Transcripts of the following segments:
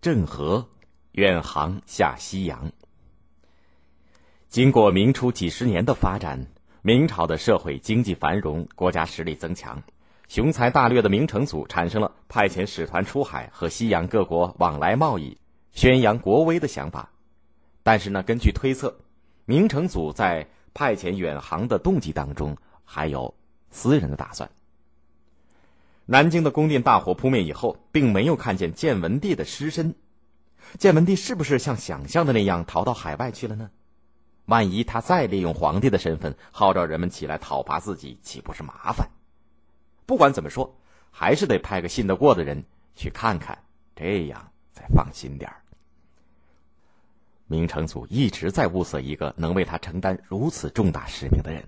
郑和远航下西洋。经过明初几十年的发展，明朝的社会经济繁荣，国家实力增强，雄才大略的明成祖产生了派遣使团出海和西洋各国往来贸易、宣扬国威的想法。但是呢，根据推测，明成祖在派遣远航的动机当中还有私人的打算。南京的宫殿大火扑灭以后，并没有看见建文帝的尸身，建文帝是不是像想象的那样逃到海外去了呢？万一他再利用皇帝的身份号召人们起来讨伐自己，岂不是麻烦？不管怎么说，还是得派个信得过的人去看看，这样才放心点儿。明成祖一直在物色一个能为他承担如此重大使命的人。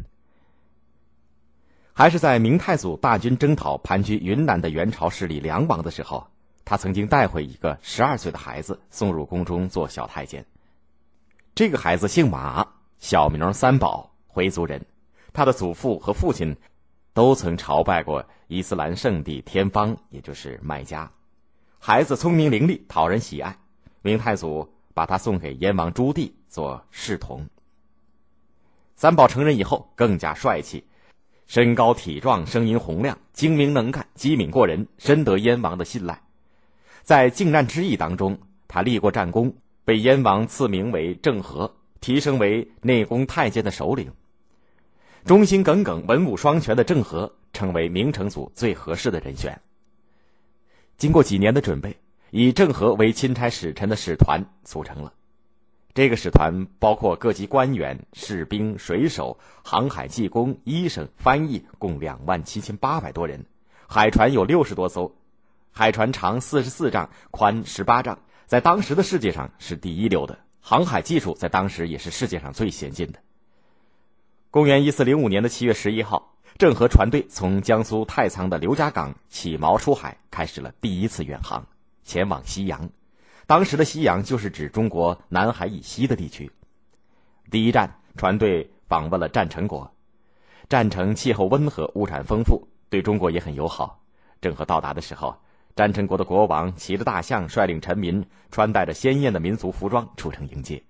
还是在明太祖大军征讨盘踞云南的元朝势力梁王的时候，他曾经带回一个十二岁的孩子送入宫中做小太监。这个孩子姓马，小名三宝，回族人。他的祖父和父亲都曾朝拜过伊斯兰圣地天方，也就是麦加。孩子聪明伶俐，讨人喜爱。明太祖把他送给燕王朱棣做侍童。三宝成人以后更加帅气。身高体壮，声音洪亮，精明能干，机敏过人，深得燕王的信赖。在靖难之役当中，他立过战功，被燕王赐名为郑和，提升为内宫太监的首领。忠心耿耿、文武双全的郑和，成为明成祖最合适的人选。经过几年的准备，以郑和为钦差使臣的使团组成了。这个使团包括各级官员、士兵、水手、航海技工、医生、翻译，共两万七千八百多人。海船有六十多艘，海船长四十四丈，宽十八丈，在当时的世界上是第一流的。航海技术在当时也是世界上最先进的。公元一四零五年的七月十一号，郑和船队从江苏太仓的刘家港起锚出海，开始了第一次远航，前往西洋。当时的西洋就是指中国南海以西的地区。第一站，船队访问了占城国。占城气候温和，物产丰富，对中国也很友好。郑和到达的时候，占城国的国王骑着大象，率领臣民，穿戴着鲜艳的民族服装出城迎接。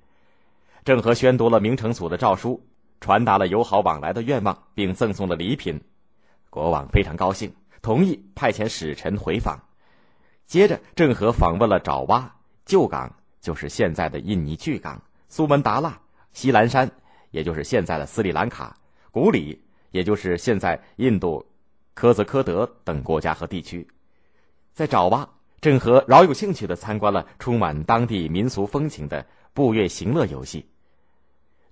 郑和宣读了明成祖的诏书，传达了友好往来的愿望，并赠送了礼品。国王非常高兴，同意派遣使臣回访。接着，郑和访问了爪哇。旧港就是现在的印尼巨港，苏门答腊、西兰山，也就是现在的斯里兰卡，古里，也就是现在印度科泽科德等国家和地区。在爪哇，郑和饶有兴趣地参观了充满当地民俗风情的步月行乐游戏。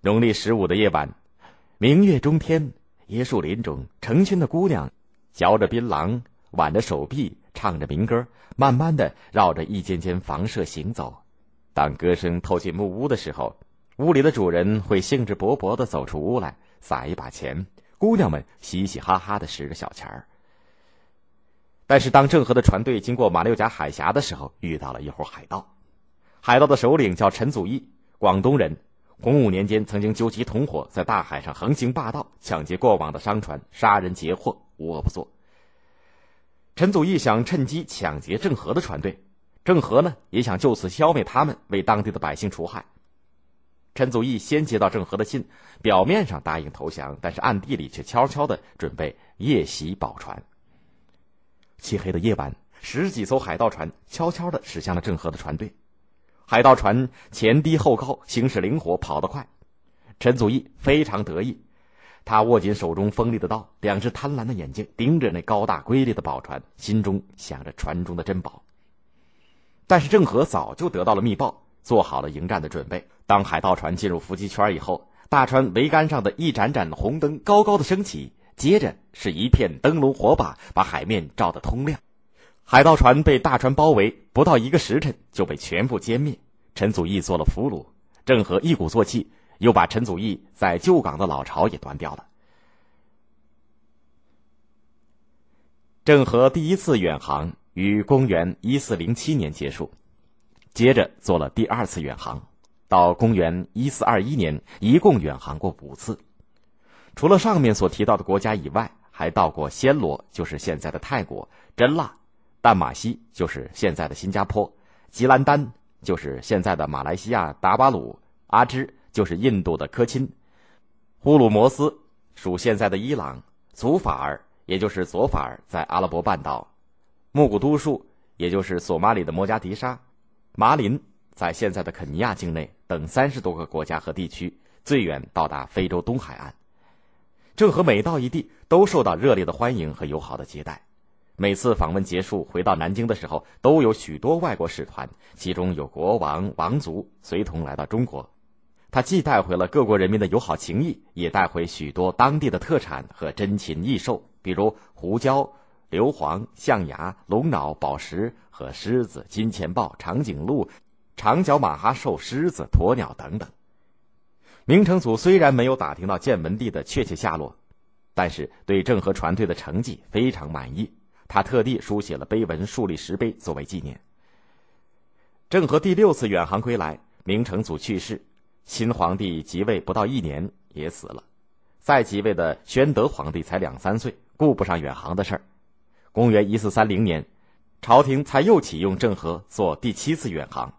农历十五的夜晚，明月中天，椰树林中，成群的姑娘嚼着槟榔，挽着手臂。唱着民歌，慢慢的绕着一间间房舍行走。当歌声透进木屋的时候，屋里的主人会兴致勃勃的走出屋来，撒一把钱，姑娘们嘻嘻哈哈的拾着小钱儿。但是，当郑和的船队经过马六甲海峡的时候，遇到了一伙海盗。海盗的首领叫陈祖义，广东人。洪武年间，曾经纠集同伙，在大海上横行霸道，抢劫过往的商船，杀人劫货，无恶不作。陈祖义想趁机抢劫郑和的船队，郑和呢也想就此消灭他们，为当地的百姓除害。陈祖义先接到郑和的信，表面上答应投降，但是暗地里却悄悄的准备夜袭宝船。漆黑的夜晚，十几艘海盗船悄悄的驶向了郑和的船队。海盗船前低后高，行驶灵活，跑得快。陈祖义非常得意。他握紧手中锋利的刀，两只贪婪的眼睛盯着那高大瑰丽的宝船，心中想着船中的珍宝。但是郑和早就得到了密报，做好了迎战的准备。当海盗船进入伏击圈以后，大船桅杆上的一盏盏红灯高高的升起，接着是一片灯笼火把，把海面照得通亮。海盗船被大船包围，不到一个时辰就被全部歼灭。陈祖义做了俘虏，郑和一鼓作气。又把陈祖义在旧港的老巢也端掉了。郑和第一次远航于公元一四零七年结束，接着做了第二次远航，到公元一四二一年，一共远航过五次。除了上面所提到的国家以外，还到过暹罗（就是现在的泰国）、真腊、淡马锡（就是现在的新加坡）、吉兰丹就是现在的马来西亚达巴鲁，阿芝就是印度的科钦，呼鲁摩斯属现在的伊朗，祖法尔也就是佐法尔在阿拉伯半岛，木古都树也就是索马里的摩加迪沙，马林在现在的肯尼亚境内等三十多个国家和地区，最远到达非洲东海岸。郑和每到一地，都受到热烈的欢迎和友好的接待。每次访问结束回到南京的时候，都有许多外国使团，其中有国王、王族随同来到中国。他既带回了各国人民的友好情谊，也带回许多当地的特产和珍禽异兽，比如胡椒、硫磺、象牙、龙脑、宝石和狮子、金钱豹、长颈鹿、长角马哈兽、狮子、鸵鸟等等。明成祖虽然没有打听到建文帝的确切下落，但是对郑和船队的成绩非常满意。他特地书写了碑文，树立石碑作为纪念。郑和第六次远航归来，明成祖去世，新皇帝即位不到一年也死了。再即位的宣德皇帝才两三岁，顾不上远航的事儿。公元一四三零年，朝廷才又启用郑和做第七次远航。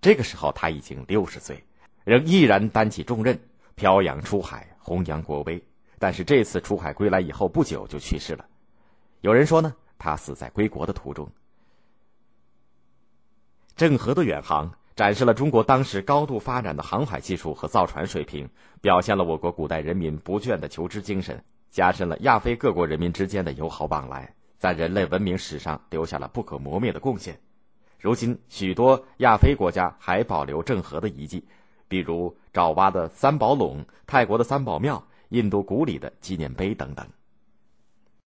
这个时候他已经六十岁，仍毅然担起重任，漂洋出海，弘扬国威。但是这次出海归来以后不久就去世了。有人说呢？他死在归国的途中。郑和的远航展示了中国当时高度发展的航海技术和造船水平，表现了我国古代人民不倦的求知精神，加深了亚非各国人民之间的友好往来，在人类文明史上留下了不可磨灭的贡献。如今，许多亚非国家还保留郑和的遗迹，比如爪哇的三宝垄、泰国的三宝庙、印度古里的纪念碑等等。